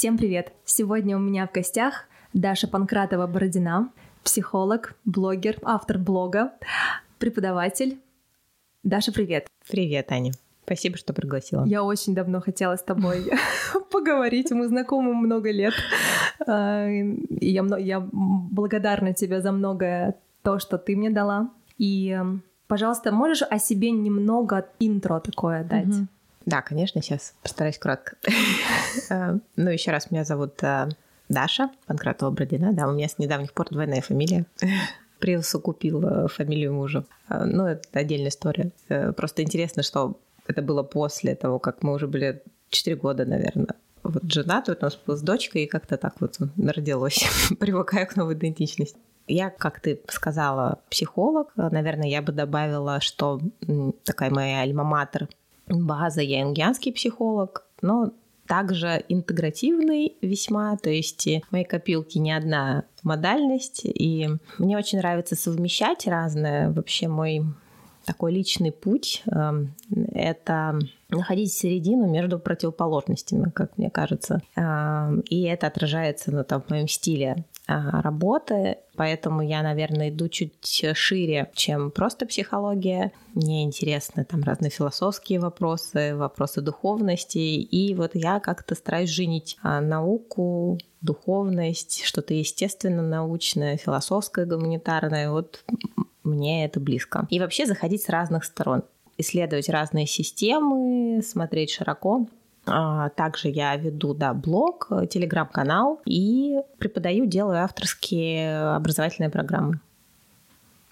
Всем привет! Сегодня у меня в гостях Даша Панкратова-Бородина, психолог, блогер, автор блога, преподаватель. Даша, привет! Привет, Аня. Спасибо, что пригласила. Я очень давно хотела с тобой поговорить. Мы знакомы много лет. А, и я, я благодарна тебе за многое то, что ты мне дала. И, пожалуйста, можешь о себе немного интро такое дать? Да, конечно, сейчас постараюсь кратко. Э, ну, еще раз, меня зовут э, Даша Панкратова-Бродина. Да, у меня с недавних пор двойная фамилия. Присукупила фамилию мужа. Э, ну, это отдельная история. Просто интересно, что это было после того, как мы уже были 4 года, наверное, вот женаты, вот у нас с дочкой, и как-то так вот родилось, привыкая к новой идентичности. Я, как ты сказала, психолог. Наверное, я бы добавила, что такая моя альма-матер база, я ингианский психолог, но также интегративный весьма, то есть в моей копилке не одна модальность, и мне очень нравится совмещать разное. Вообще мой такой личный путь эм, — это находить середину между противоположностями, как мне кажется. Эм, и это отражается ну, там, в моем стиле а, работы, поэтому я, наверное, иду чуть шире, чем просто психология. Мне интересны там разные философские вопросы, вопросы духовности, и вот я как-то стараюсь женить а, науку, духовность, что-то естественно научное, философское, гуманитарное. Вот мне это близко. И вообще заходить с разных сторон исследовать разные системы, смотреть широко. А, также я веду да, блог, телеграм-канал и преподаю, делаю авторские образовательные программы.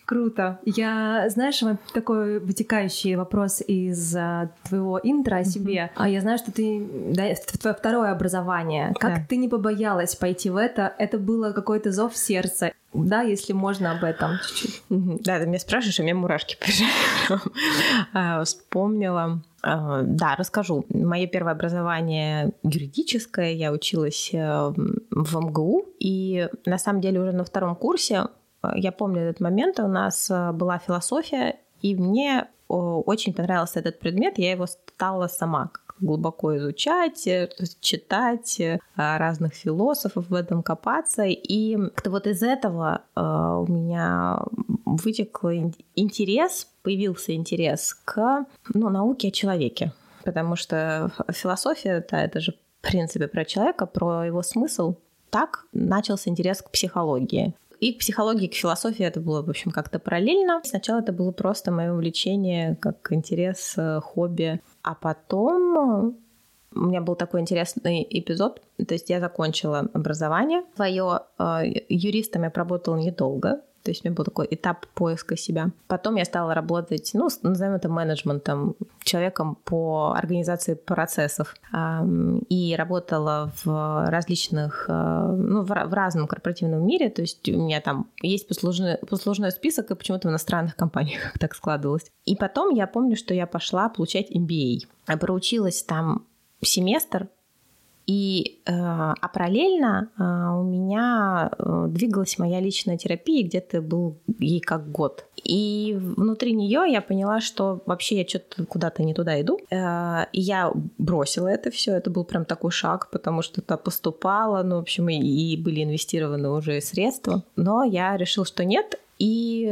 Круто. Я, знаешь, такой вытекающий вопрос из а, твоего интро о себе. Mm-hmm. А я знаю, что ты, да, твое второе образование. Как да. ты не побоялась пойти в это? Это было какой-то зов сердца. Да, если можно об этом чуть-чуть. Mm-hmm. Да, ты меня спрашиваешь, а мне мурашки побежали. Вспомнила. Да, расскажу. Мое первое образование юридическое. Я училась э, в МГУ. И на самом деле уже на втором курсе я помню этот момент, у нас э, была философия, и мне очень понравился этот предмет, я его стала сама глубоко изучать, э, читать э, разных философов, в этом копаться. И вот из этого у меня вытекл интерес, появился интерес к ну, науке о человеке. Потому что философия, да, это же в принципе про человека, про его смысл. Так начался интерес к психологии. И к психологии, и к философии это было, в общем, как-то параллельно. Сначала это было просто мое увлечение, как интерес, э, хобби. А потом у меня был такой интересный эпизод. То есть я закончила образование свое. Э, юристом я проработала недолго. То есть у меня был такой этап поиска себя. Потом я стала работать, ну, назовем это менеджментом, человеком по организации процессов. И работала в различных, э, ну, в разном корпоративном мире. То есть у меня там есть послужной, послужной список, и почему-то в иностранных компаниях так складывалось. И потом я помню, что я пошла получать MBA. Проучилась там семестр, и, э, а параллельно э, у меня э, двигалась моя личная терапия, где-то был ей как год. И внутри нее я поняла, что вообще я что-то куда-то не туда иду. И я бросила это все. Это был прям такой шаг, потому что это поступало, ну, в общем, и были инвестированы уже средства. Но я решила, что нет. И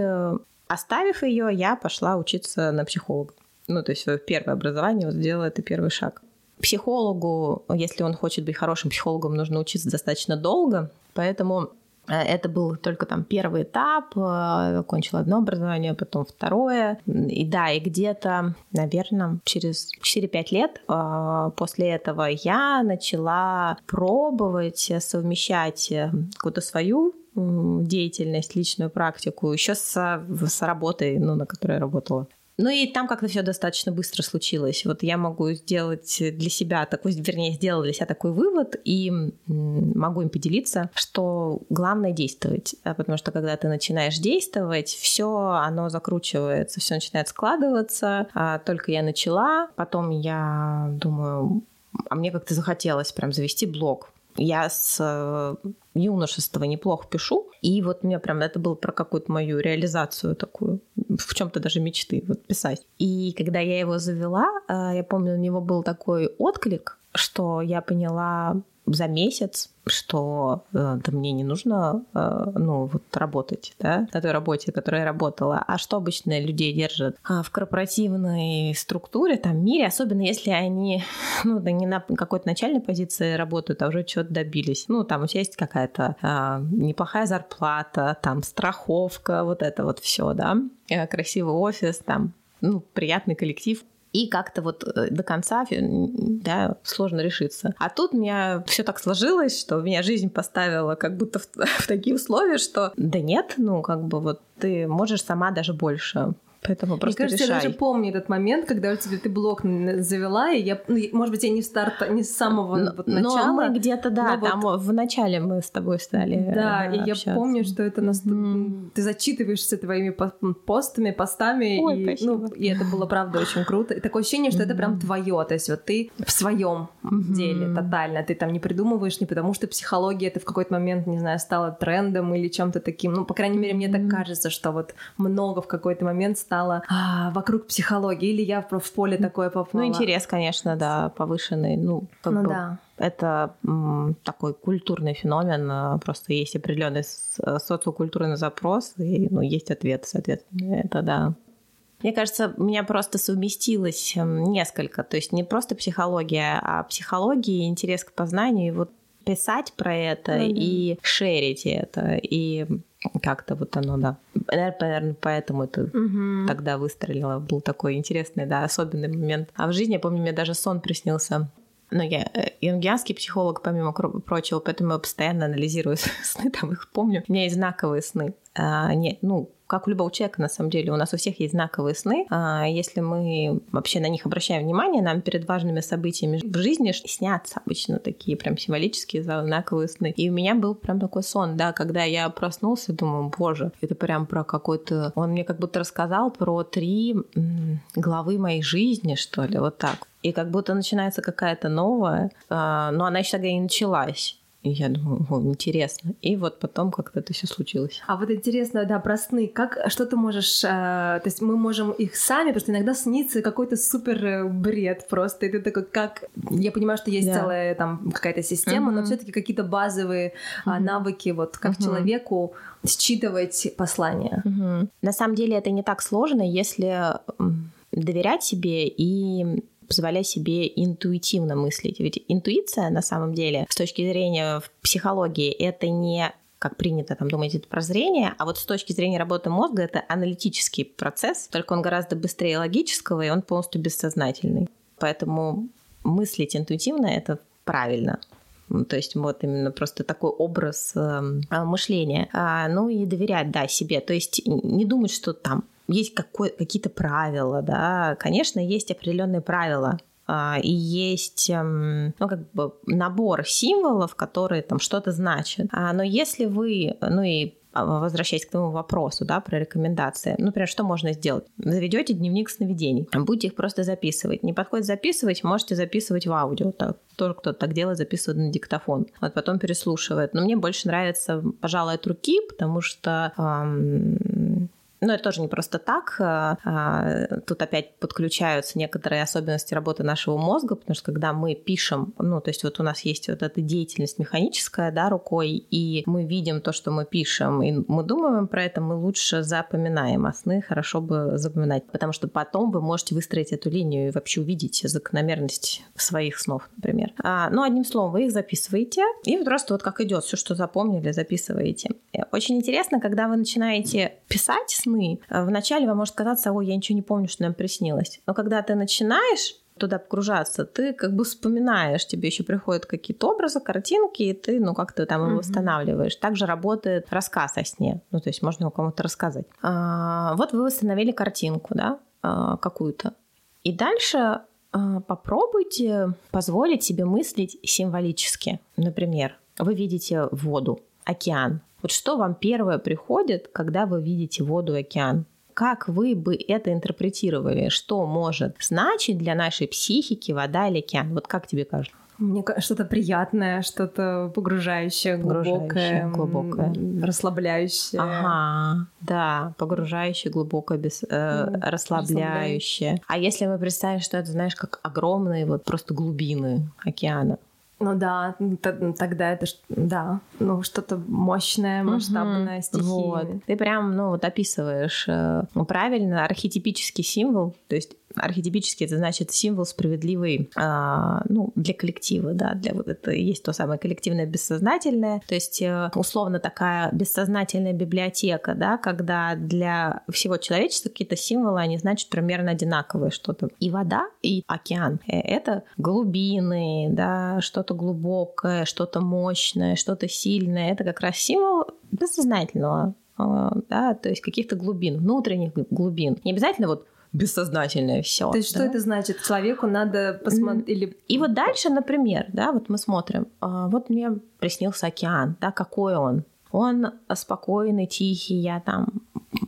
оставив ее, я пошла учиться на психолога. Ну, то есть свое первое образование вот сделала это первый шаг. Психологу, если он хочет быть хорошим психологом, нужно учиться достаточно долго, поэтому э, это был только там первый этап, э, окончила одно образование, потом второе. И да, и где-то, наверное, через 4-5 лет э, после этого я начала пробовать совмещать какую-то свою деятельность, личную практику еще с, с работой, ну, на которой я работала. Ну и там как-то все достаточно быстро случилось. Вот я могу сделать для себя такой, вернее, сделала для себя такой вывод и могу им поделиться, что главное действовать, а потому что когда ты начинаешь действовать, все оно закручивается, все начинает складываться. А только я начала, потом я думаю, а мне как-то захотелось прям завести блог. Я с э, юношества неплохо пишу, и вот мне прям это было про какую-то мою реализацию такую, в чем-то даже мечты, вот писать. И когда я его завела, э, я помню, у него был такой отклик, что я поняла, за месяц, что э, да мне не нужно э, ну, вот работать да, на той работе, которой я работала. А что обычно людей держат а, в корпоративной структуре, там, мире, особенно если они ну, да, не на какой-то начальной позиции работают, а уже чего-то добились. Ну, там у тебя есть какая-то а, неплохая зарплата, там страховка, вот это вот все, да, э, красивый офис, там ну, приятный коллектив и как-то вот э, до конца да, сложно решиться. А тут у меня все так сложилось, что меня жизнь поставила как будто в, в такие условия, что да нет, ну как бы вот ты можешь сама даже больше. Поэтому просто Мне кажется, решай. я даже помню этот момент, когда у тебя ты блог завела, и я, ну, может быть, я не старта, не с самого но, вот начала. Но мы где-то, да, там вот... в начале мы с тобой стали Да, и общаться. я помню, что это нас... Mm. Ты зачитываешься твоими постами, постами, Ой, и, ну, и это было, правда, очень круто. И такое ощущение, что mm-hmm. это прям твое, то есть вот ты в своем mm-hmm. деле тотально, ты там не придумываешь не потому, что психология это в какой-то момент, не знаю, стала трендом или чем-то таким, ну, по крайней мере, мне так кажется, что вот много в какой-то момент стало стала а, вокруг психологии, или я в поле такое попала? Ну, интерес, конечно, да, повышенный. Ну, как ну бы да. Это м, такой культурный феномен, а, просто есть определенный социокультурный запрос, и ну, есть ответ, соответственно, это да. Мне кажется, у меня просто совместилось несколько, то есть не просто психология, а психология, интерес к познанию, и вот писать про это mm-hmm. и шерить это, и как-то вот оно, да. Наверное, поэтому это угу. тогда выстрелило. Был такой интересный, да, особенный момент. А в жизни, я помню, мне даже сон приснился. Но я э, юнгианский психолог, помимо прочего, поэтому я постоянно анализирую сны, там их помню. У меня есть знаковые сны. А, не, ну, как у любого человека, на самом деле, у нас у всех есть знаковые сны. А если мы вообще на них обращаем внимание, нам перед важными событиями в жизни снятся обычно такие прям символические знаковые сны. И у меня был прям такой сон, да, когда я проснулся, думаю, боже, это прям про какой-то... Он мне как будто рассказал про три главы моей жизни, что ли, вот так. И как будто начинается какая-то новая, а, но она еще тогда и началась. И я думаю, о, интересно. И вот потом как-то это все случилось. А вот интересно, да, про сны. Как, что ты можешь... Э, то есть мы можем их сами, потому что иногда снится какой-то супер э, бред просто. И ты такой, как... Я понимаю, что есть да. целая там какая-то система, угу. но все таки какие-то базовые угу. навыки, вот как угу. человеку считывать послание. Угу. На самом деле это не так сложно, если доверять себе и позволять себе интуитивно мыслить. Ведь интуиция на самом деле с точки зрения психологии это не как принято там думать, это прозрение, а вот с точки зрения работы мозга это аналитический процесс, только он гораздо быстрее логического, и он полностью бессознательный. Поэтому мыслить интуитивно — это правильно. То есть вот именно просто такой образ э, мышления. А, ну и доверять, да, себе. То есть не думать, что там есть какие-то правила, да, конечно, есть определенные правила, а, и есть эм, ну, как бы набор символов, которые там что-то значат. А, но если вы, ну и а, возвращаясь к твоему вопросу, да, про рекомендации. Ну, например, что можно сделать? Заведете дневник сновидений, будете их просто записывать. Не подходит записывать, можете записывать в аудио. Так, тоже кто-то так делает, записывает на диктофон. Вот потом переслушивает. Но мне больше нравится, пожалуй, от руки, потому что эм, но это тоже не просто так. А, тут опять подключаются некоторые особенности работы нашего мозга, потому что когда мы пишем, ну, то есть вот у нас есть вот эта деятельность механическая, да, рукой, и мы видим то, что мы пишем, и мы думаем про это, мы лучше запоминаем, а сны хорошо бы запоминать, потому что потом вы можете выстроить эту линию и вообще увидеть закономерность своих снов, например. А, ну, одним словом, вы их записываете, и просто вот как идет, все, что запомнили, записываете. Очень интересно, когда вы начинаете писать сны, э, вначале вам может казаться, ой, я ничего не помню, что нам приснилось. Но когда ты начинаешь туда погружаться, ты как бы вспоминаешь, тебе еще приходят какие-то образы, картинки, и ты, ну, как-то там его восстанавливаешь. Также работает рассказ о сне, ну, то есть можно его кому-то рассказать. А, вот вы восстановили картинку, да, а, какую-то. И дальше а, попробуйте позволить себе мыслить символически. Например, вы видите воду, океан. Вот что вам первое приходит, когда вы видите воду и океан? Как вы бы это интерпретировали? Что может значить для нашей психики вода или океан? Вот как тебе кажется? Мне кажется, что-то приятное, что-то погружающее, глубокое, глубокое, расслабляющее. Ага, да, погружающее, глубокое, без, э, ну, расслабляющее. А если мы представим, что это, знаешь, как огромные вот просто глубины океана, Ну да, тогда это да, ну что-то мощное, масштабное, угу, стихийное. Вот. Ты прям, ну вот описываешь э, правильно архетипический символ, то есть архетипически это значит символ справедливый а, ну, для коллектива, да, для вот это есть то самое коллективное бессознательное, то есть э, условно такая бессознательная библиотека, да, когда для всего человечества какие-то символы, они значат примерно одинаковые что-то. И вода, и океан — это глубины, да, что-то глубокое, что-то мощное, что-то сильное. Это как раз символ бессознательного а, да, то есть каких-то глубин, внутренних глубин. Не обязательно вот бессознательное все. То есть да? что это значит? Человеку надо посмотреть или... И вот дальше, например, да, вот мы смотрим, а, вот мне приснился океан, да, какой он? Он спокойный, тихий, я там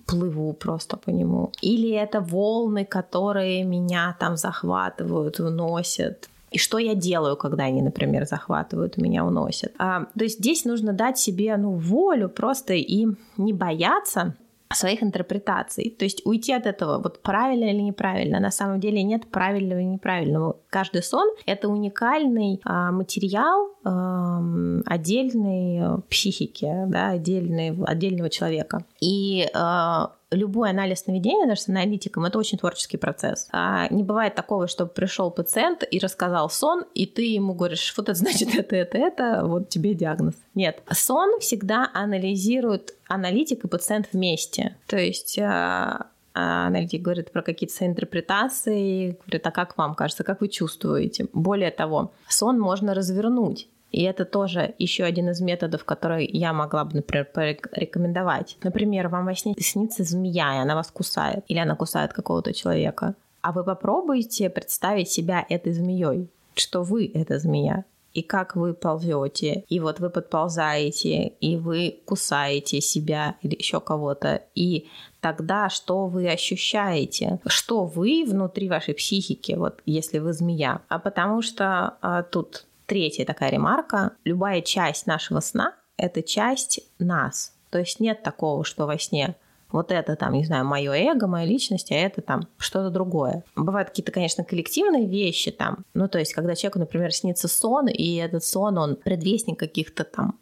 плыву просто по нему. Или это волны, которые меня там захватывают, уносят. И что я делаю, когда они, например, захватывают, меня уносят. А, то есть здесь нужно дать себе ну, волю просто и не бояться своих интерпретаций. То есть уйти от этого, вот правильно или неправильно. На самом деле нет правильного и неправильного. Каждый сон — это уникальный а, материал а, отдельной психики, да, отдельной, отдельного человека. И а, любой анализ сновидения, даже с аналитиком, это очень творческий процесс. А не бывает такого, чтобы пришел пациент и рассказал сон, и ты ему говоришь, вот это значит это, это, это, вот тебе диагноз. Нет. Сон всегда анализирует аналитик и пациент вместе. То есть а, а аналитик говорит про какие-то интерпретации, говорит, а как вам кажется, как вы чувствуете? Более того, сон можно развернуть. И это тоже еще один из методов, который я могла бы, например, порекомендовать. Например, вам во сне снится змея, и она вас кусает, или она кусает какого-то человека. А вы попробуйте представить себя этой змеей, что вы эта змея, и как вы ползете, и вот вы подползаете, и вы кусаете себя или еще кого-то, и тогда что вы ощущаете, что вы внутри вашей психики, вот если вы змея. А потому что а, тут Третья такая ремарка. Любая часть нашего сна — это часть нас. То есть нет такого, что во сне вот это там, не знаю, мое эго, моя личность, а это там что-то другое. Бывают какие-то, конечно, коллективные вещи там. Ну, то есть, когда человеку, например, снится сон, и этот сон, он предвестник каких-то там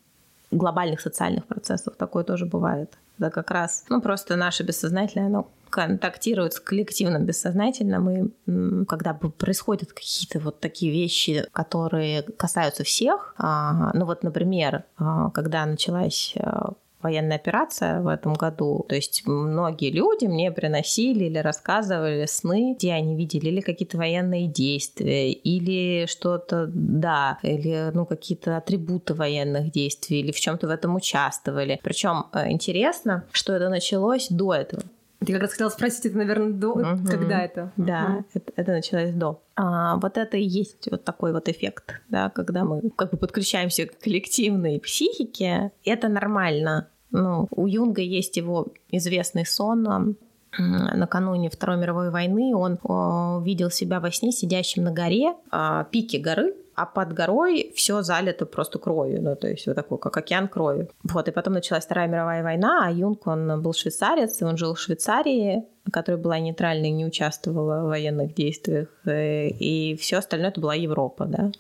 глобальных социальных процессов. Такое тоже бывает. Да, как раз, ну, просто наше бессознательное, оно контактирует с коллективным бессознательным, и когда происходят какие-то вот такие вещи, которые касаются всех, а, ну вот, например, а, когда началась а, военная операция в этом году. То есть многие люди мне приносили или рассказывали сны, где они видели или какие-то военные действия, или что-то, да, или ну, какие-то атрибуты военных действий, или в чем-то в этом участвовали. Причем э, интересно, что это началось до этого. Я как раз хотела спросить, это, наверное, до, угу. когда это? Да, угу. это, это началось до. А, вот это и есть вот такой вот эффект, да, когда мы как бы подключаемся к коллективной психике. Это нормально. Ну, у Юнга есть его известный сон накануне Второй мировой войны. Он видел себя во сне сидящим на горе, а, пике горы, а под горой все залито просто кровью, ну, то есть вот такой, как океан крови. Вот, и потом началась Вторая мировая война, а Юнг, он был швейцарец, и он жил в Швейцарии, которая была нейтральной, не участвовала в военных действиях, э, и все остальное это была Европа, да,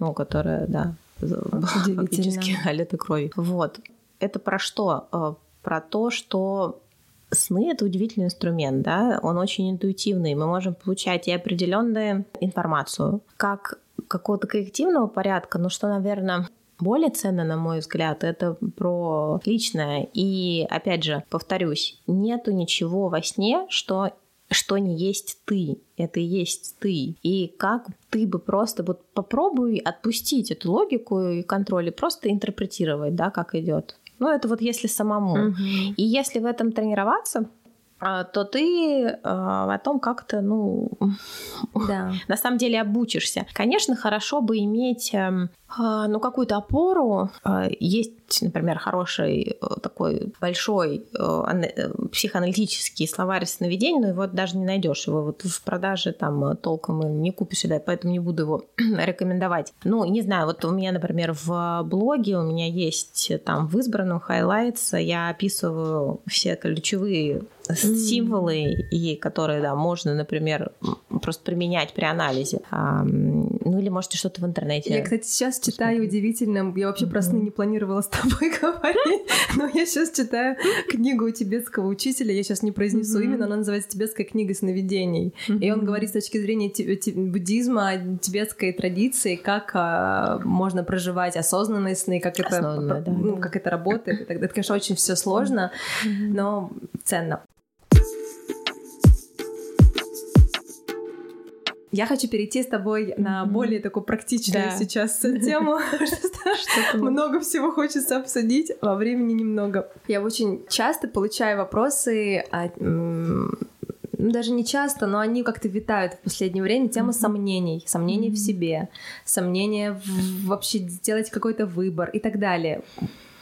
ну, которая, да, фактически залита кровью. Вот. Это про что? Э, про то, что сны это удивительный инструмент, да, он очень интуитивный, мы можем получать и определенную информацию, как какого-то коллективного порядка, но что, наверное, более ценно, на мой взгляд, это про личное. И, опять же, повторюсь, нету ничего во сне, что что не есть ты, это и есть ты. И как ты бы просто вот попробуй отпустить эту логику и контроль и просто интерпретировать, да, как идет. Ну, это вот если самому. Угу. И если в этом тренироваться, а, то ты э, о том как-то, ну, да. на самом деле обучишься. Конечно, хорошо бы иметь, э, ну, какую-то опору. Э, есть, например, хороший э, такой большой э, психоаналитический словарь сновидений, но его даже не найдешь. Его вот в продаже там толком не купишь, да, поэтому не буду его рекомендовать. Ну, не знаю, вот у меня, например, в блоге у меня есть там в избранном highlights я описываю все ключевые символы, и которые, да, можно, например, просто применять при анализе. Ну или можете что-то в интернете. Я, кстати, сейчас читаю удивительно. Я вообще про сны не планировала тобой говорить, но я сейчас читаю книгу тибетского учителя. Я сейчас не произнесу именно, она называется «Тибетская книга сновидений». И он говорит с точки зрения буддизма, тибетской традиции, как а, можно проживать осознанные сны, как это, ну, как это работает. Это, конечно, очень все сложно, но ценно. Я хочу перейти с тобой на более такую практичную да. сейчас тему. Много всего хочется обсудить, а времени немного. Я очень часто получаю вопросы ну, даже не часто, но они как-то витают в последнее время. Тема mm-hmm. сомнений, сомнений mm-hmm. в себе, сомнения в вообще сделать какой-то выбор и так далее.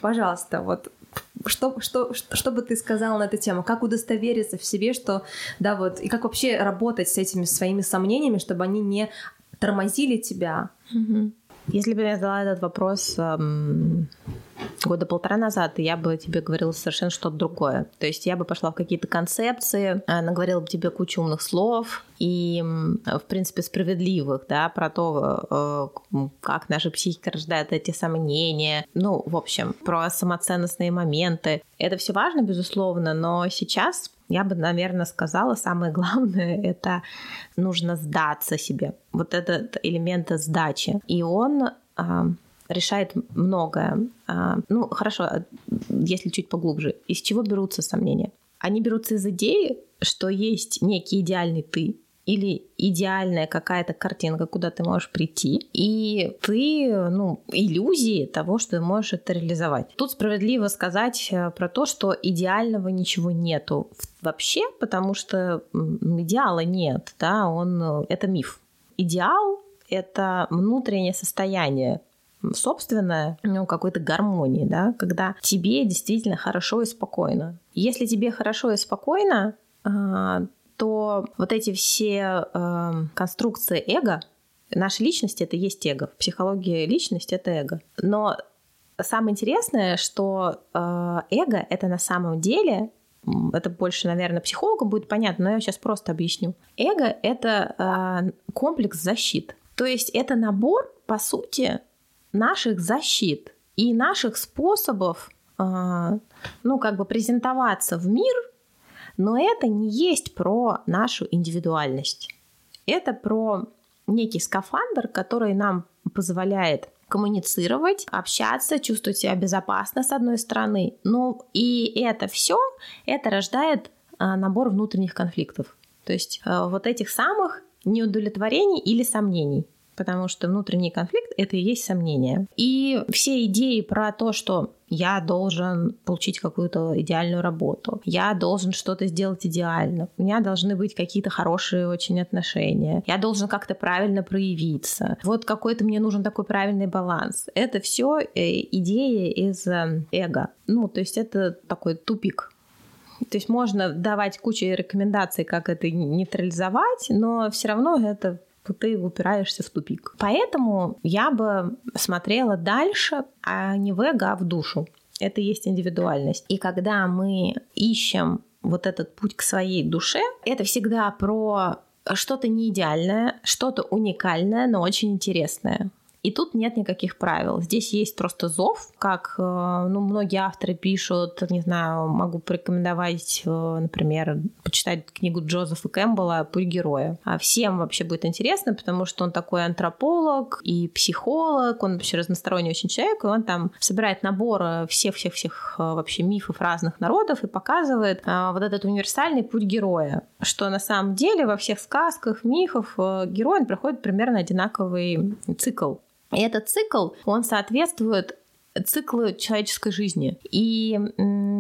Пожалуйста, вот что, что, что, что бы ты сказала на эту тему? Как удостовериться в себе, что, да, вот, и как вообще работать с этими своими сомнениями, чтобы они не тормозили тебя? Если бы я задала этот вопрос эм, года полтора назад, я бы тебе говорила совершенно что-то другое. То есть я бы пошла в какие-то концепции, наговорила бы тебе кучу умных слов и, в принципе, справедливых, да, про то, э, как наша психика рождает эти сомнения. Ну, в общем, про самоценностные моменты. Это все важно, безусловно, но сейчас я бы, наверное, сказала, самое главное — это нужно сдаться себе. Вот этот элемент сдачи. И он а, решает многое. А, ну, хорошо, если чуть поглубже. Из чего берутся сомнения? Они берутся из идеи, что есть некий идеальный ты, или идеальная какая-то картинка, куда ты можешь прийти, и ты, ну, иллюзии того, что ты можешь это реализовать. Тут справедливо сказать э, про то, что идеального ничего нету вообще, потому что идеала нет, да, он, э, это миф. Идеал — это внутреннее состояние, собственное, ну, какой-то гармонии, да, когда тебе действительно хорошо и спокойно. Если тебе хорошо и спокойно, а, то вот эти все э, конструкции эго, наша личность это есть эго, в психологии личность это эго. Но самое интересное, что э, эго это на самом деле это больше, наверное, психологам будет понятно, но я сейчас просто объясню. Эго — это э, комплекс защит. То есть это набор, по сути, наших защит и наших способов, э, ну, как бы презентоваться в мир но это не есть про нашу индивидуальность. Это про некий скафандр, который нам позволяет коммуницировать, общаться, чувствовать себя безопасно с одной стороны. Но и это все, это рождает а, набор внутренних конфликтов. То есть а, вот этих самых неудовлетворений или сомнений потому что внутренний конфликт — это и есть сомнение. И все идеи про то, что я должен получить какую-то идеальную работу, я должен что-то сделать идеально, у меня должны быть какие-то хорошие очень отношения, я должен как-то правильно проявиться. Вот какой-то мне нужен такой правильный баланс. Это все э, идеи из э, эго. Ну, то есть это такой тупик. То есть можно давать кучу рекомендаций, как это нейтрализовать, но все равно это ты упираешься в тупик. Поэтому я бы смотрела дальше, а не в эго, а в душу. Это и есть индивидуальность. И когда мы ищем вот этот путь к своей душе, это всегда про что-то не идеальное, что-то уникальное, но очень интересное. И тут нет никаких правил. Здесь есть просто зов, как э, ну, многие авторы пишут, не знаю, могу порекомендовать, э, например, почитать книгу Джозефа Кэмпбелла «Путь героя». А всем вообще будет интересно, потому что он такой антрополог и психолог, он вообще разносторонний очень человек, и он там собирает набор всех-всех-всех э, вообще мифов разных народов и показывает вот этот универсальный путь героя, что на самом деле во всех сказках, мифах герой проходит примерно одинаковый цикл. И этот цикл, он соответствует циклу человеческой жизни. И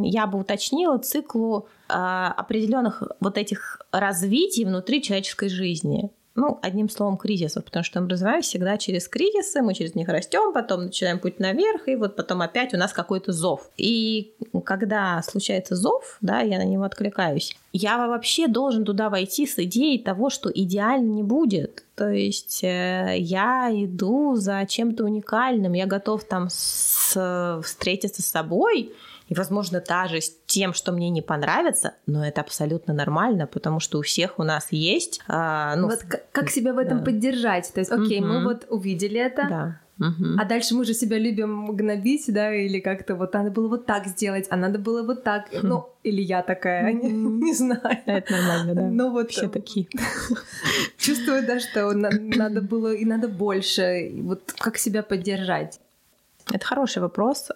я бы уточнила циклу э, определенных вот этих развитий внутри человеческой жизни ну, одним словом, кризисов, потому что мы развиваемся всегда через кризисы, мы через них растем, потом начинаем путь наверх, и вот потом опять у нас какой-то зов. И когда случается зов, да, я на него откликаюсь, я вообще должен туда войти с идеей того, что идеально не будет. То есть э, я иду за чем-то уникальным, я готов там с, встретиться с собой, и, возможно, та же с тем, что мне не понравится, но это абсолютно нормально, потому что у всех у нас есть... А, ну, вот как, как себя в этом да. поддержать? То есть, окей, угу. мы вот увидели это, да. Угу. А дальше мы же себя любим гнобить, да, или как-то вот надо было вот так сделать, а надо было вот так. Хм. Ну, или я такая, не, не знаю. Это нормально, да. Ну вот все такие. Чувствую, да, что надо было и надо больше. Вот как себя поддержать? Это хороший вопрос.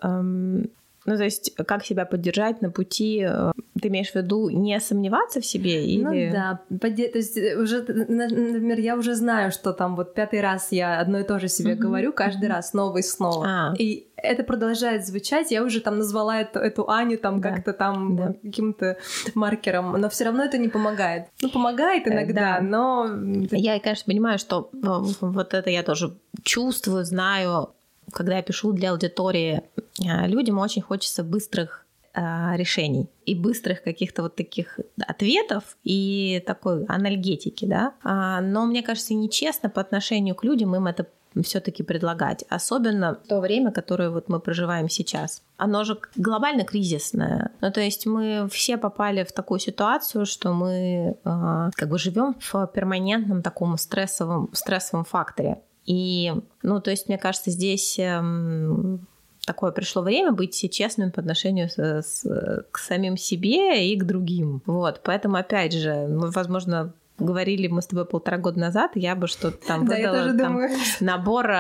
Ну, то есть, как себя поддержать на пути, э, ты имеешь в виду не сомневаться в себе? Или... Ну да, то есть э, уже, например, я уже знаю, что там вот пятый раз я одно и то же себе mm-hmm. говорю, каждый mm-hmm. раз снова и снова. А. И это продолжает звучать, я уже там назвала эту, эту Аню там да. как-то там да. каким-то маркером, но все равно это не помогает. Ну, помогает э, иногда, да. но... Я, конечно, понимаю, что вот это я тоже чувствую, знаю, когда я пишу для аудитории, а, людям очень хочется быстрых а, решений и быстрых каких-то вот таких ответов и такой анальгетики, да. А, но мне кажется, нечестно по отношению к людям им это все-таки предлагать, особенно в то время, которое вот мы проживаем сейчас. Оно же глобально кризисное. Ну, то есть мы все попали в такую ситуацию, что мы э, как бы живем в перманентном таком стрессовом, стрессовом факторе. И, ну, то есть, мне кажется, здесь эм, такое пришло время быть честным по отношению с, с, к самим себе и к другим. Вот, поэтому, опять же, мы, возможно, говорили мы с тобой полтора года назад, я бы что-то там выдала там, набор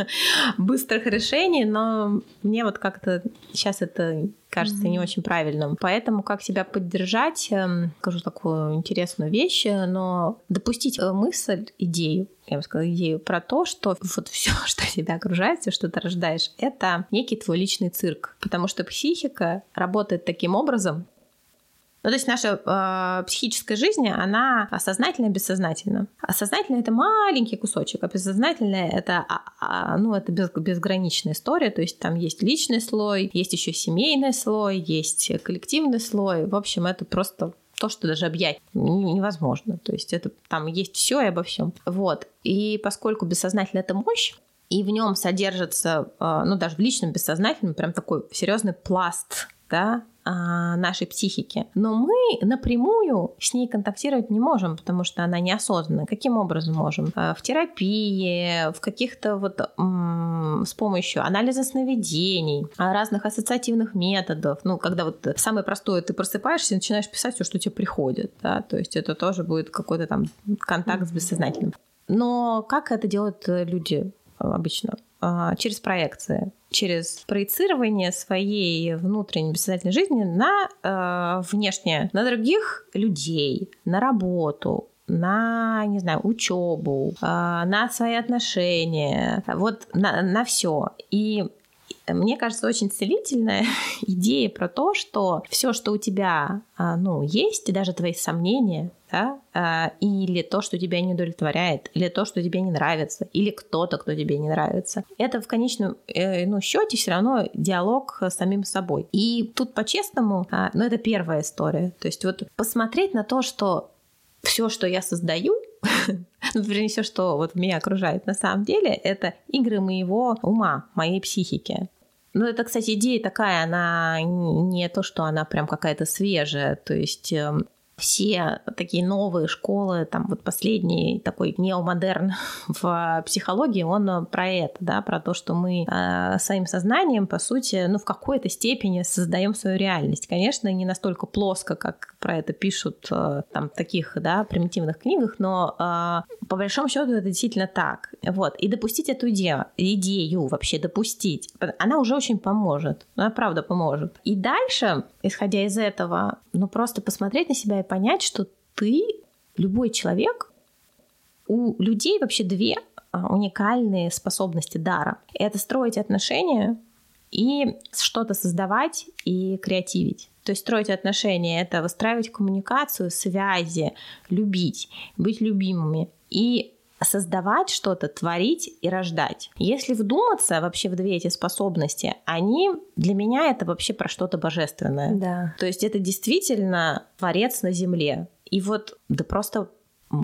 быстрых решений, но мне вот как-то сейчас это кажется mm-hmm. не очень правильным. Поэтому как себя поддержать, эм, скажу такую интересную вещь, но допустить э, мысль, идею, я бы сказала, идею про то, что вот все, что тебя окружает, все, что ты рождаешь, это некий твой личный цирк. Потому что психика работает таким образом, ну, то есть наша э, психическая жизнь, она бессознательна. Осознательная это маленький кусочек, а бессознательная это, а, а, ну, это без, безграничная история. То есть там есть личный слой, есть еще семейный слой, есть коллективный слой. В общем, это просто то, что даже объять невозможно. То есть это там есть все и обо всем. Вот. И поскольку бессознательно это мощь, и в нем содержится, э, ну даже в личном бессознательном, прям такой серьезный пласт да, а, нашей психики. Но мы напрямую с ней контактировать не можем, потому что она неосознанна. Каким образом можем? А, в терапии, в каких-то вот с помощью анализа сновидений, а, разных ассоциативных методов. Ну, когда вот самое простое, ты просыпаешься и начинаешь писать все, что тебе приходит, да, то есть это тоже будет какой-то там контакт с бессознательным. Но как это делают люди обычно? Через проекции через проецирование своей внутренней бессознательной жизни на э, внешнее, на других людей, на работу, на, не знаю, учебу, э, на свои отношения, вот на, на все. И мне кажется, очень целительная идея про то, что все, что у тебя а, ну, есть, даже твои сомнения, да, а, или то, что тебя не удовлетворяет, или то, что тебе не нравится, или кто-то, кто тебе не нравится, это в конечном э, ну, счете все равно диалог с самим собой. И тут по-честному, а, ну, это первая история. То есть вот посмотреть на то, что все, что я создаю, ну, вернее, все, что вот меня окружает, на самом деле, это игры моего ума, моей психики. Ну, это, кстати, идея такая, она не то, что она прям какая-то свежая, то есть эм, все такие новые школы, там вот последний такой неомодерн в психологии, он про это, да, про то, что мы э, своим сознанием, по сути, ну, в какой-то степени создаем свою реальность. Конечно, не настолько плоско, как про это пишут э, там в таких, да, примитивных книгах, но э, по большому счету это действительно так. Вот. И допустить эту идею, идею вообще допустить, она уже очень поможет. Она правда поможет. И дальше, исходя из этого, ну, просто посмотреть на себя и понять, что ты, любой человек, у людей вообще две а, уникальные способности дара. Это строить отношения и что-то создавать и креативить. То есть строить отношения — это выстраивать коммуникацию, связи, любить, быть любимыми. И создавать что-то, творить и рождать. Если вдуматься вообще в две эти способности, они для меня это вообще про что-то божественное. Да. То есть это действительно творец на земле. И вот да просто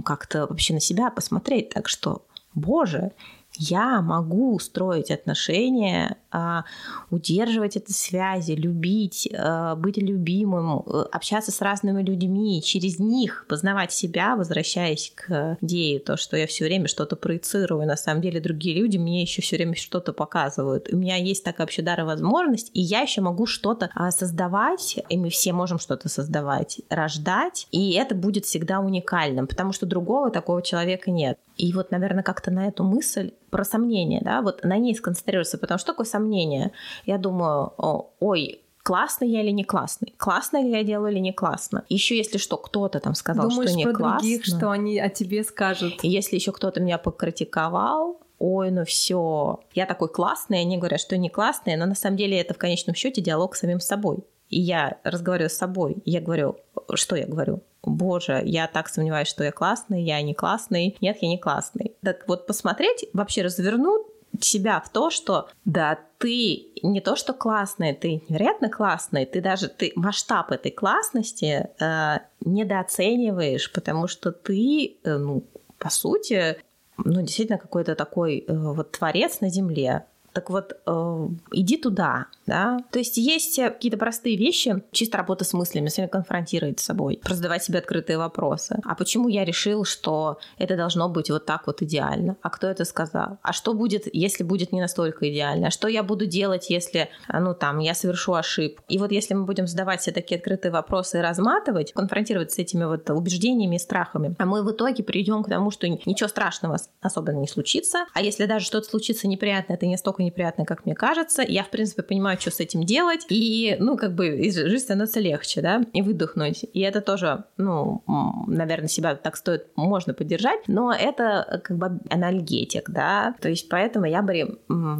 как-то вообще на себя посмотреть, так что, боже, я могу строить отношения, а, удерживать эти связи, любить, а, быть любимым, э, общаться с разными людьми, через них познавать себя, возвращаясь к идее, то, что я все время что-то проецирую, на самом деле другие люди мне еще все время что-то показывают. У меня есть такая вообще дар и возможность, и я еще могу что-то а, создавать, и мы все можем что-то создавать, рождать, и это будет всегда уникальным, потому что другого такого человека нет. И вот, наверное, как-то на эту мысль про сомнение, да, вот на ней сконцентрироваться, потому что такое сомнение? Я думаю, ой, классный я или не классный, классно ли я делаю или не классно. Еще если что, кто-то там сказал, Думаешь что не про классно. других, что они о тебе скажут. И если еще кто-то меня покритиковал, ой, ну все, я такой классный, они говорят, что не классный, но на самом деле это в конечном счете диалог с самим собой. И я разговариваю с собой, и я говорю, что я говорю? Боже, я так сомневаюсь, что я классный, я не классный, нет, я не классный. Так вот посмотреть, вообще развернуть себя в то, что да, ты не то что классный, ты невероятно классный, ты даже ты масштаб этой классности э, недооцениваешь, потому что ты, э, ну, по сути, ну, действительно какой-то такой э, вот творец на земле, так вот, э, иди туда, да. То есть есть какие-то простые вещи, чисто работа с мыслями, с конфронтировать с собой, задавать себе открытые вопросы. А почему я решил, что это должно быть вот так вот идеально? А кто это сказал? А что будет, если будет не настолько идеально? А что я буду делать, если, ну там, я совершу ошибку? И вот если мы будем задавать себе такие открытые вопросы и разматывать, конфронтировать с этими вот убеждениями и страхами, а мы в итоге придем к тому, что ничего страшного особо не случится. А если даже что-то случится неприятное, это не столько неприятно, как мне кажется. Я, в принципе, понимаю, что с этим делать. И, ну, как бы жизнь становится легче, да, и выдохнуть. И это тоже, ну, наверное, себя так стоит, можно поддержать, но это как бы анальгетик, да. То есть поэтому я бы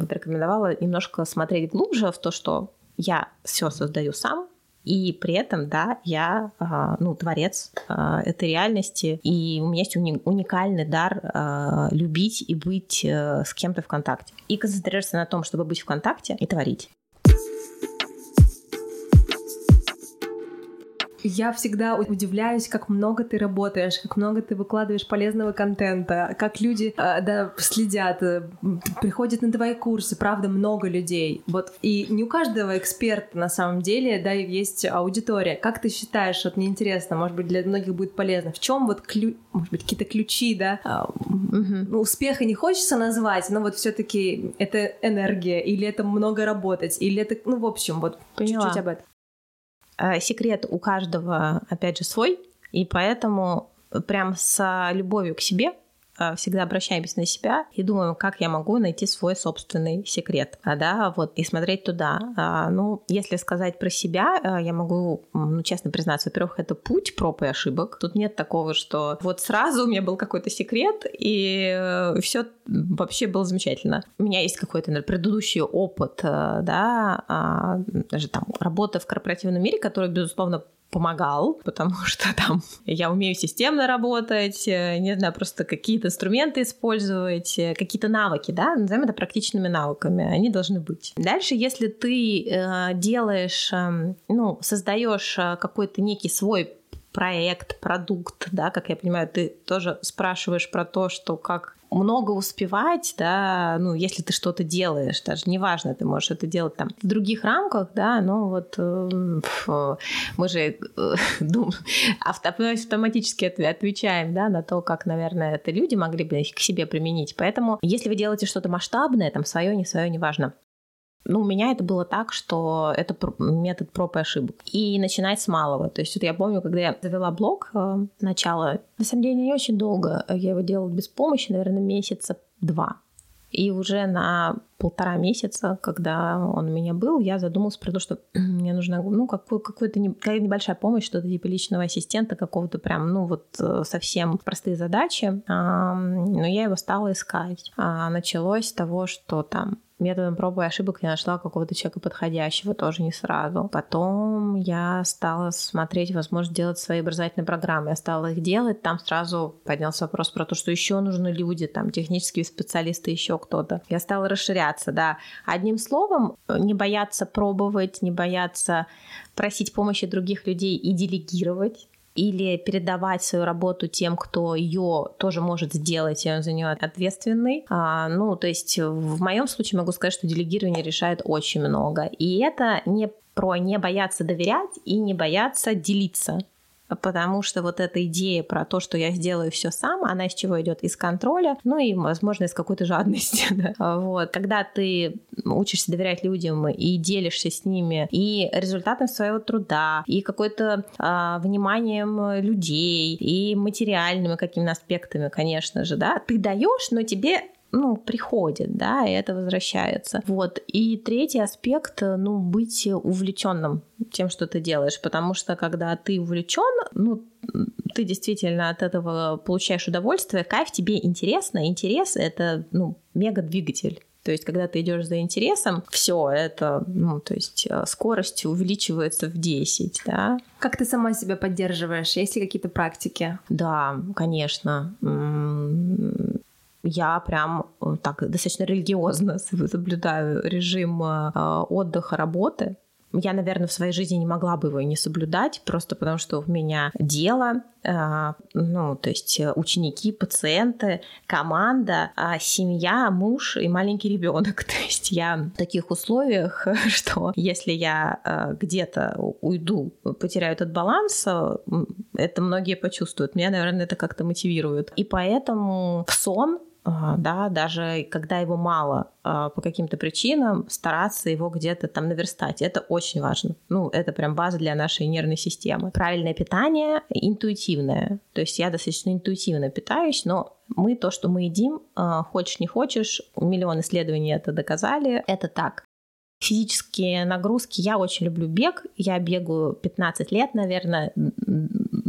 рекомендовала немножко смотреть глубже в то, что я все создаю сам, и при этом, да, я, а, ну, творец а, этой реальности, и у меня есть уникальный дар а, любить и быть э, с кем-то в контакте. И концентрироваться на том, чтобы быть в контакте и творить. Я всегда удивляюсь, как много ты работаешь, как много ты выкладываешь полезного контента, как люди э, да, следят, э, приходят на твои курсы, правда, много людей. Вот. И не у каждого эксперта на самом деле, да, есть аудитория. Как ты считаешь, вот мне интересно, может быть, для многих будет полезно, в чем вот ключ, может быть, какие-то ключи, да, угу. успеха не хочется назвать, но вот все-таки это энергия, или это много работать, или это, ну, в общем, вот чуть-чуть об этом. Э, секрет у каждого, опять же, свой, и поэтому прям с любовью к себе всегда обращаемся на себя и думаем, как я могу найти свой собственный секрет, а, да, вот, и смотреть туда. А, ну, если сказать про себя, э, я могу, ну, честно признаться, во-первых, это путь проб и ошибок. Тут нет такого, что вот сразу у меня был какой-то секрет, и э, все вообще было замечательно. У меня есть какой-то наверное, предыдущий опыт, да, а, даже там работа в корпоративном мире, который, безусловно, помогал, потому что там я умею системно работать, э, не знаю, просто какие-то инструменты использовать, э, какие-то навыки, да, назовем это практичными навыками, они должны быть. Дальше, если ты э, делаешь, э, ну, создаешь э, какой-то некий свой проект, продукт, да, как я понимаю, ты тоже спрашиваешь про то, что как много успевать, да, ну, если ты что-то делаешь, даже неважно, ты можешь это делать там в других рамках, да, но вот э, мы же э, автоматически отвечаем, да, на то, как, наверное, это люди могли бы к себе применить. Поэтому, если вы делаете что-то масштабное, там, свое, не свое, неважно, ну, у меня это было так, что это метод проб и ошибок. И начинать с малого. То есть вот я помню, когда я завела блог э, начало, на самом деле не очень долго, я его делала без помощи, наверное, месяца два. И уже на полтора месяца, когда он у меня был, я задумалась про то, что мне нужна ну, какой, какой-то не, какая небольшая помощь, что-то типа личного ассистента, какого-то прям, ну вот э, совсем простые задачи. Но я его стала искать. А началось с того, что там методом проб и ошибок я нашла какого-то человека подходящего, тоже не сразу. Потом я стала смотреть возможность делать свои образовательные программы. Я стала их делать, там сразу поднялся вопрос про то, что еще нужны люди, там технические специалисты, еще кто-то. Я стала расширяться, да. Одним словом, не бояться пробовать, не бояться просить помощи других людей и делегировать или передавать свою работу тем, кто ее тоже может сделать, и он за нее ответственный. А, ну, то есть в моем случае могу сказать, что делегирование решает очень много. И это не про не бояться доверять и не бояться делиться потому что вот эта идея про то, что я сделаю все сам, она из чего идет? Из контроля, ну и, возможно, из какой-то жадности. Да? Вот. Когда ты учишься доверять людям и делишься с ними и результатом своего труда, и какой-то а, вниманием людей, и материальными какими-то аспектами, конечно же, да, ты даешь, но тебе ну, приходит, да, и это возвращается. Вот. И третий аспект, ну, быть увлеченным тем, что ты делаешь, потому что когда ты увлечен, ну, ты действительно от этого получаешь удовольствие, кайф тебе интересно, интерес это, ну, мега двигатель. То есть, когда ты идешь за интересом, все это, ну, то есть э, скорость увеличивается в 10, да. Как ты сама себя поддерживаешь? Есть ли какие-то практики? Да, конечно я прям э, так достаточно религиозно соблюдаю режим э, отдыха, работы. Я, наверное, в своей жизни не могла бы его не соблюдать, просто потому что у меня дело, э, ну, то есть ученики, пациенты, команда, семья, муж и маленький ребенок. То есть я в таких условиях, что если я где-то уйду, потеряю этот баланс, это многие почувствуют. Меня, наверное, это как-то мотивирует. И поэтому сон а, да, даже когда его мало а, по каким-то причинам, стараться его где-то там наверстать. Это очень важно. Ну, это прям база для нашей нервной системы. Правильное питание интуитивное. То есть я достаточно интуитивно питаюсь, но мы то, что мы едим, а, хочешь не хочешь, миллион исследований это доказали, это так. Физические нагрузки. Я очень люблю бег. Я бегаю 15 лет, наверное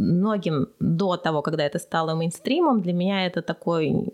многим до того, когда это стало мейнстримом, для меня это такой,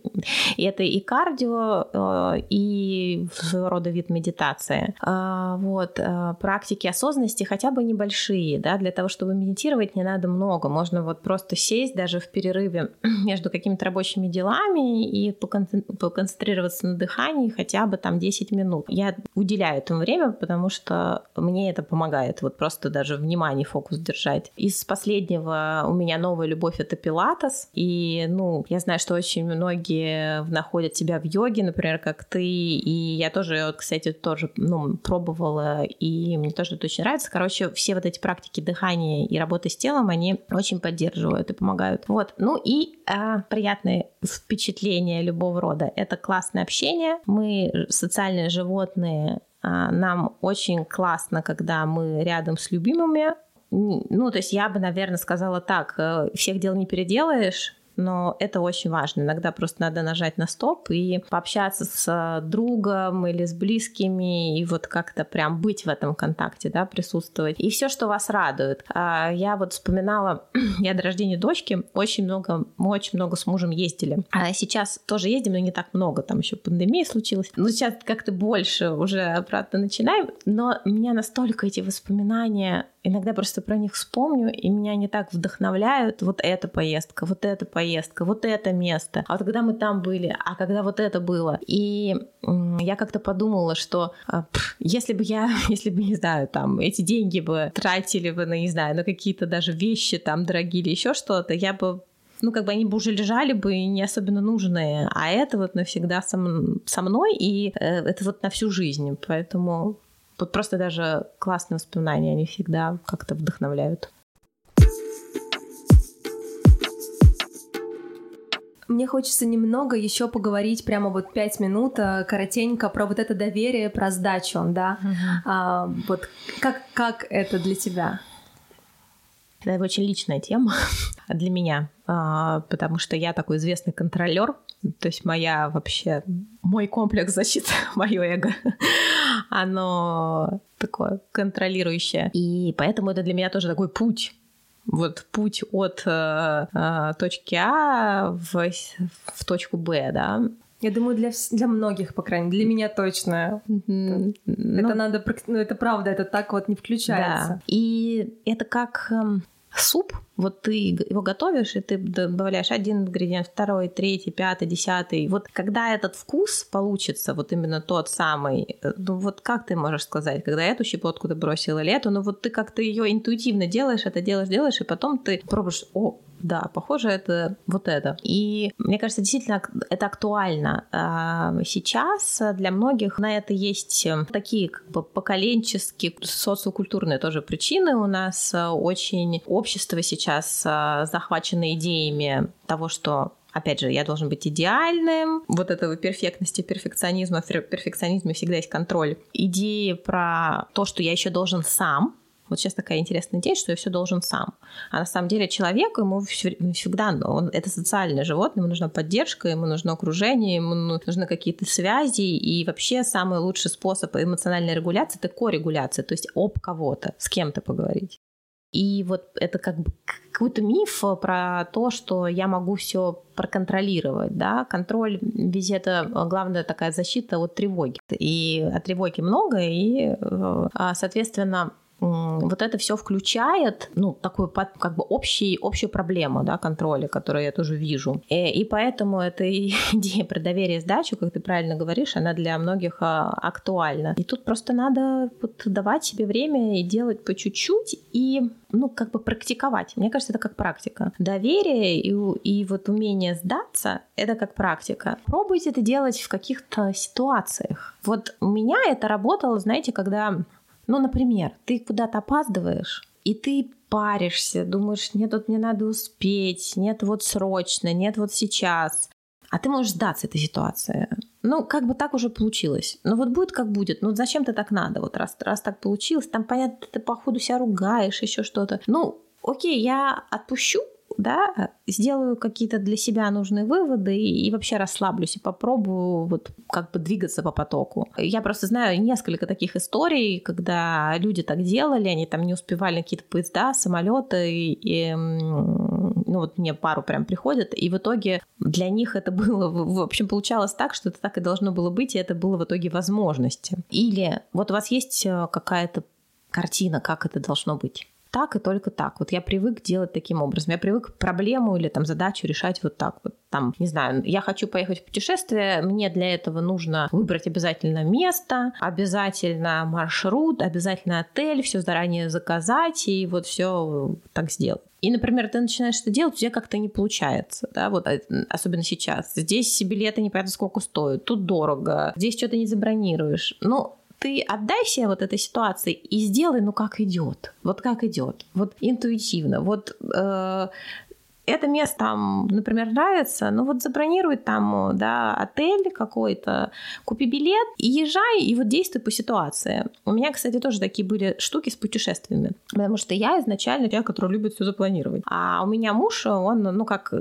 это и кардио, э, и своего рода вид медитации. А, вот, э, практики осознанности хотя бы небольшие, да, для того, чтобы медитировать не надо много, можно вот просто сесть даже в перерыве между какими-то рабочими делами и поконцентрироваться на дыхании хотя бы там 10 минут. Я уделяю этому время, потому что мне это помогает, вот просто даже внимание, фокус держать. Из последнего у меня новая любовь — это пилатес. И, ну, я знаю, что очень многие находят себя в йоге, например, как ты. И я тоже, кстати, тоже, ну, пробовала, и мне тоже это очень нравится. Короче, все вот эти практики дыхания и работы с телом, они очень поддерживают и помогают. Вот. Ну и а, приятные впечатления любого рода. Это классное общение. Мы социальные животные, а, нам очень классно, когда мы рядом с любимыми, ну, то есть я бы, наверное, сказала так, э, всех дел не переделаешь, но это очень важно. Иногда просто надо нажать на стоп и пообщаться с другом или с близкими, и вот как-то прям быть в этом контакте, да, присутствовать. И все, что вас радует. А, я вот вспоминала, я до рождения дочки очень много, мы очень много с мужем ездили. А сейчас тоже ездим, но не так много, там еще пандемия случилась. Ну, сейчас как-то больше уже обратно начинаем, но меня настолько эти воспоминания иногда просто про них вспомню, и меня они так вдохновляют. Вот эта поездка, вот эта поездка, вот это место. А вот когда мы там были, а когда вот это было. И я как-то подумала, что а, если бы я, если бы, не знаю, там, эти деньги бы тратили бы, на, не знаю, на какие-то даже вещи там дорогие или еще что-то, я бы ну, как бы они бы уже лежали бы не особенно нужные, а это вот навсегда со, со мной, и э, это вот на всю жизнь. Поэтому вот просто даже классные воспоминания, они всегда как-то вдохновляют. Мне хочется немного еще поговорить, прямо вот пять минут, э, коротенько, про вот это доверие, про сдачу, да. Uh-huh. А, вот как, как это для тебя? Это очень личная тема для меня, а, потому что я такой известный контролер, то есть моя вообще, мой комплекс защиты, мое эго, оно такое контролирующее. И поэтому это для меня тоже такой путь. Вот путь от э, э, точки А в, в точку Б, да. Я думаю, для, для многих, по крайней мере, для меня точно. Mm-hmm. Это, ну, надо, ну, это правда, это так вот не включается. Да. И это как... Суп, вот ты его готовишь, и ты добавляешь один ингредиент, второй, третий, пятый, десятый. Вот когда этот вкус получится, вот именно тот самый, э, ну вот как ты можешь сказать, когда эту щепотку ты бросила или эту, ну вот ты как-то ее интуитивно делаешь, это делаешь, делаешь, и потом ты пробуешь, о, да, похоже, это вот это. И мне кажется, действительно это актуально. А, сейчас для многих на это есть э, такие как бы поколенческие, социокультурные тоже причины. У нас э, очень общество сейчас э, захвачено идеями того, что опять же, я должен быть идеальным, вот этого перфектности, перфекционизма, в перфекционизме всегда есть контроль. Идеи про то, что я еще должен сам, вот сейчас такая интересная идея, что я все должен сам. А на самом деле человеку, ему всегда, он, это социальное животное, ему нужна поддержка, ему нужно окружение, ему нужны какие-то связи, и вообще самый лучший способ эмоциональной регуляции – это коррегуляция, то есть об кого-то, с кем-то поговорить. И вот это как бы какой-то миф про то, что я могу все проконтролировать, да, контроль везде это главная такая защита от тревоги. И от тревоги много, и, э, соответственно, вот это все включает, ну, такую как бы общий, общую проблему, да, контроля, которую я тоже вижу. И, э, и поэтому эта идея про доверие сдачу, как ты правильно говоришь, она для многих а, актуальна. И тут просто надо вот давать себе время и делать по чуть-чуть и ну, как бы практиковать. Мне кажется, это как практика. Доверие и, и вот умение сдаться — это как практика. Пробуйте это делать в каких-то ситуациях. Вот у меня это работало, знаете, когда ну, например, ты куда-то опаздываешь, и ты паришься, думаешь, нет, вот мне надо успеть, нет, вот срочно, нет, вот сейчас. А ты можешь сдаться этой ситуации. Ну, как бы так уже получилось. Ну, вот будет как будет. Ну, зачем ты так надо? Вот раз, раз так получилось, там, понятно, ты по ходу себя ругаешь, еще что-то. Ну, окей, я отпущу, да, сделаю какие-то для себя нужные выводы и, и вообще расслаблюсь и попробую вот как бы двигаться по потоку. Я просто знаю несколько таких историй, когда люди так делали, они там не успевали какие-то поезда, самолеты, и, и ну вот мне пару прям приходят, и в итоге для них это было, в общем, получалось так, что это так и должно было быть, и это было в итоге возможности. Или вот у вас есть э, какая-то картина, как это должно быть так и только так. Вот я привык делать таким образом. Я привык проблему или там задачу решать вот так вот. Там, не знаю, я хочу поехать в путешествие, мне для этого нужно выбрать обязательно место, обязательно маршрут, обязательно отель, все заранее заказать и вот все так сделать. И, например, ты начинаешь это делать, у тебя как-то не получается, да, вот э, особенно сейчас. Здесь билеты непонятно сколько стоят, тут дорого, здесь что-то не забронируешь. Ну, ты отдайся вот этой ситуации и сделай, ну как идет, вот как идет, вот интуитивно, вот э, это место там, например, нравится, ну вот забронируй там, да, отель какой-то, купи билет и езжай, и вот действуй по ситуации. У меня, кстати, тоже такие были штуки с путешествиями, потому что я изначально человек, который любит все запланировать. А у меня муж, он, ну как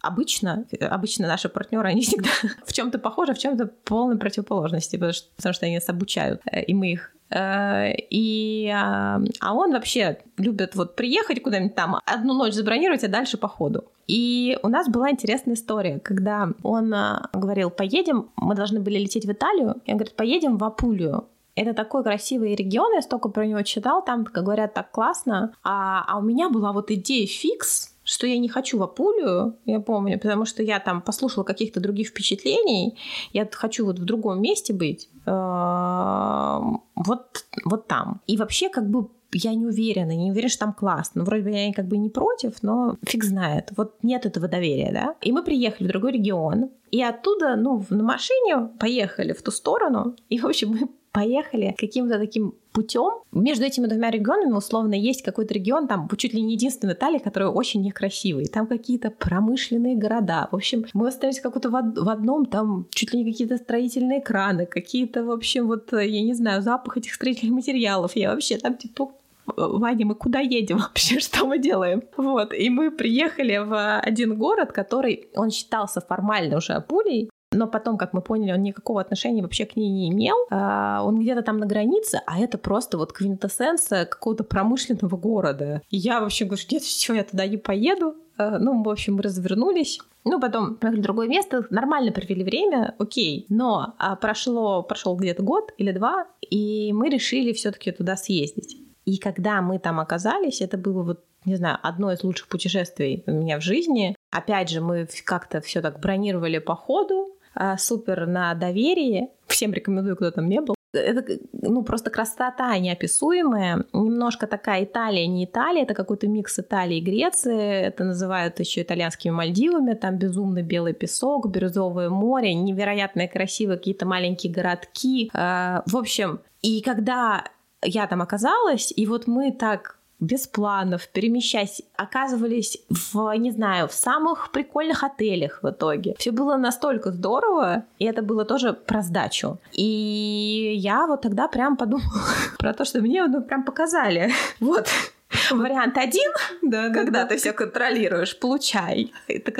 обычно, обычно наши партнеры, они всегда в чем-то похожи, в чем-то полной противоположности, потому что, потому что они нас обучают, э, и мы их Э, и, а, а он вообще любит вот приехать куда-нибудь там, одну ночь забронировать, а дальше по ходу. И у нас была интересная история, когда он а, говорил, поедем, мы должны были лететь в Италию, и он говорит, поедем в Апулию. Это такой красивый регион, я столько про него читал, там, как говорят, так классно. А, а у меня была вот идея фикс, что я не хочу в Апулию, я помню, потому что я там послушала каких-то других впечатлений, я хочу вот в другом месте быть, эм, вот, вот там. И вообще как бы я не уверена, не уверена, что там классно. Ну, вроде бы я как бы не против, но фиг знает. Вот нет этого доверия, да? И мы приехали в другой регион, и оттуда, ну, на машине поехали в ту сторону, и, в общем, мы поехали каким-то таким путем. Между этими двумя регионами условно есть какой-то регион, там чуть ли не единственный Италия, который очень некрасивый. Там какие-то промышленные города. В общем, мы остались какой-то в, в одном, там чуть ли не какие-то строительные краны, какие-то, в общем, вот, я не знаю, запах этих строительных материалов. Я вообще там типа Ваня, мы куда едем вообще, что мы делаем? Вот, и мы приехали в один город, который, он считался формально уже Апулией, но потом, как мы поняли, он никакого отношения вообще к ней не имел. А, он где-то там на границе, а это просто вот квинтэссенция какого-то промышленного города. И я вообще говорю, нет, все, я туда не поеду. А, ну, в общем, мы развернулись. Ну, потом поехали в другое место, нормально провели время, окей. Но а, прошло, прошел где-то год или два, и мы решили все-таки туда съездить. И когда мы там оказались, это было вот не знаю, одно из лучших путешествий у меня в жизни. Опять же, мы как-то все так бронировали по ходу, супер на доверие. Всем рекомендую, кто там не был. Это, ну, просто красота неописуемая. Немножко такая Италия, не Италия, это какой-то микс Италии и Греции. Это называют еще итальянскими Мальдивами. Там безумно белый песок, бирюзовое море, невероятно красивые какие-то маленькие городки. А, в общем, и когда я там оказалась, и вот мы так без планов, перемещаясь, оказывались в, не знаю, в самых прикольных отелях в итоге. Все было настолько здорово, и это было тоже про сдачу. И я вот тогда прям подумала про то, что мне ну, прям показали. Вот, Вариант один, да, когда да, ты все контролируешь, получай. Это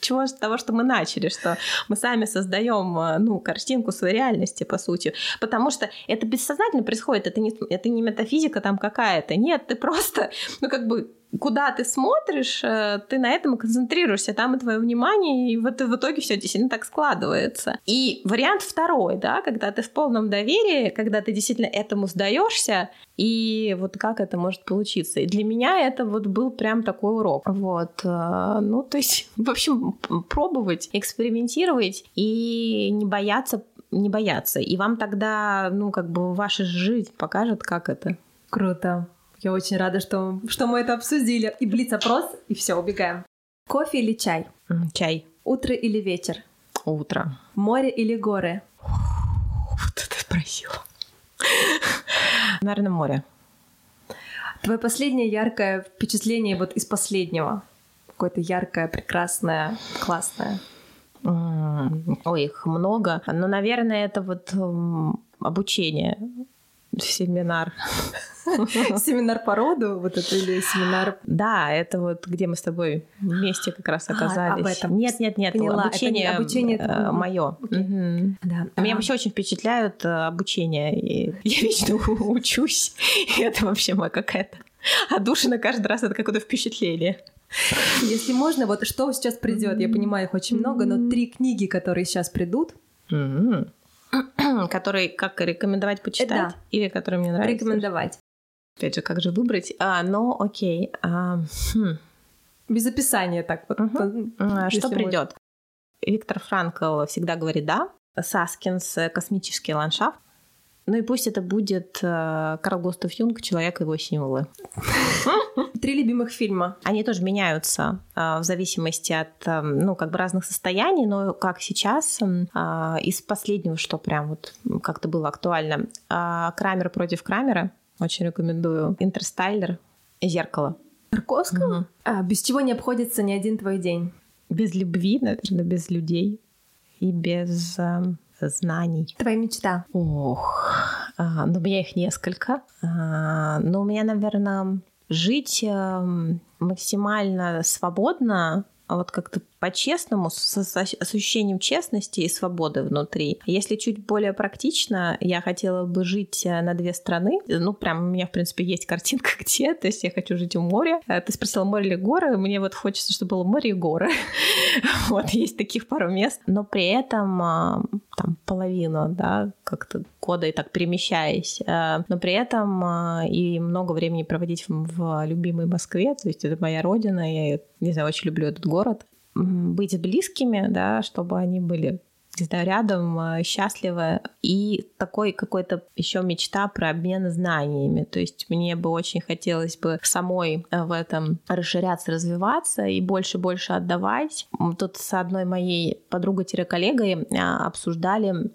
чего с того, что мы начали, что мы сами создаем э, ну, картинку своей реальности, по сути. Потому что это бессознательно происходит, это не, это не метафизика там какая-то. Нет, ты просто, ну, как бы куда ты смотришь, э, ты на этом и концентрируешься, там и твое внимание, и вот в итоге все действительно так складывается. И вариант второй, да, когда ты в полном доверии, когда ты действительно этому сдаешься, и вот как это может получиться. И для меня это вот был прям такой урок. Вот. Э, ну, то есть, в общем, пробовать, экспериментировать и не бояться не бояться. И вам тогда, ну, как бы ваша жизнь покажет, как это. Круто. Я очень рада, что, что мы это обсудили. И блиц-опрос, и все, убегаем. Кофе или чай? Чай. Утро или вечер? Утро. Море или горы? Вот это спросила. Наверное, море. Твое последнее яркое впечатление вот из последнего? Какое-то яркое, прекрасное, классное? Ой, их много. Но, наверное, это вот обучение семинар. Семинар по роду, вот это или семинар? Да, это вот где мы с тобой вместе как раз оказались. А, об этом. Нет, нет, нет, Поняла. обучение, это обучение э, мое. Okay. Да. Меня вообще очень впечатляют э, обучение. И я вечно учусь. И это вообще моя какая-то отдушина каждый раз, это какое-то впечатление. Если можно, вот что сейчас придет, я понимаю, их очень много, но три книги, которые сейчас придут, который как рекомендовать почитать да. или который мне нравится? Рекомендовать. Опять же, как же выбрать? А, ну, окей. А, хм. Без описания так вот. Угу. А, что придет? Виктор Франкл всегда говорит да. Саскинс «Космический ландшафт». Ну и пусть это будет э, Карл Густав Юнг «Человек и его символы». Три любимых фильма. Они тоже меняются э, в зависимости от, ну, как бы разных состояний, но как сейчас, э, из последнего, что прям вот как-то было актуально, э, «Крамер против Крамера», очень рекомендую, «Интерстайлер», «Зеркало». Тарковского? Угу. А, без чего не обходится ни один твой день? Без любви, наверное, без людей и без... Э, знаний. Твоя мечта? Ох, а, ну у меня их несколько. А, но у меня, наверное, жить эм, максимально свободно а вот как-то по-честному, с, ощущением честности и свободы внутри. Если чуть более практично, я хотела бы жить э, на две страны. Ну, прям у меня, в принципе, есть картинка где. То есть я хочу жить у моря. Э, ты спросила, море или горы? Мне вот хочется, чтобы было море и горы. вот, есть таких пару мест. Но при этом а, там половину, да, как-то года и так перемещаясь. Э, но при этом и много времени проводить в любимой Москве. То есть это моя родина. Я, не знаю, очень люблю этот город, быть близкими, да, чтобы они были не знаю, рядом, э, счастливы. И такой какой-то еще мечта про обмен знаниями. То есть мне бы очень хотелось бы самой э, в этом расширяться, развиваться и больше-больше отдавать. Тут с одной моей подругой-коллегой э, обсуждали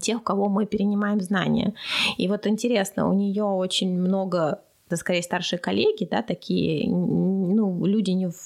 тех, у кого мы перенимаем знания. И вот интересно, у нее очень много это скорее старшие коллеги, да, такие, ну, люди не в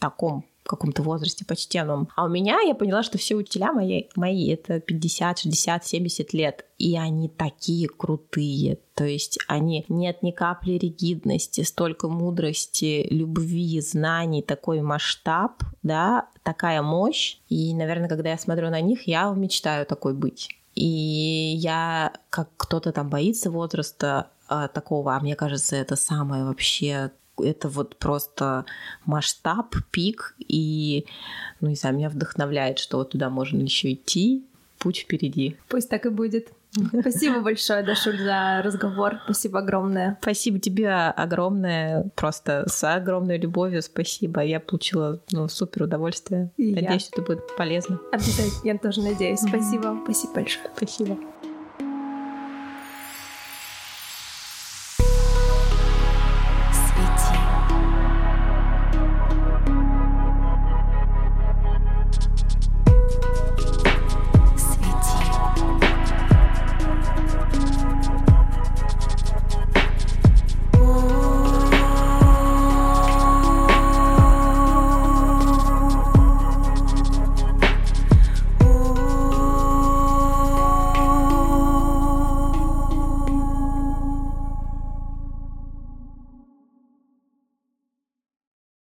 таком каком-то возрасте почтенном. А у меня я поняла, что все учителя мои, мои это 50, 60, 70 лет. И они такие крутые. То есть они нет ни капли ригидности, столько мудрости, любви, знаний, такой масштаб, да, такая мощь. И, наверное, когда я смотрю на них, я мечтаю такой быть. И я, как кто-то там боится возраста, а, такого, а мне кажется, это самое вообще это вот просто масштаб, пик, и, ну, не знаю, меня вдохновляет, что вот туда можно еще идти, путь впереди. Пусть так и будет. Спасибо большое, Дашуль, за разговор. Спасибо огромное. Спасибо тебе огромное, просто с огромной любовью спасибо. Я получила ну, супер удовольствие. И Надеюсь, я. это будет полезно. Обязательно, я тоже надеюсь. Спасибо. Спасибо большое. Спасибо.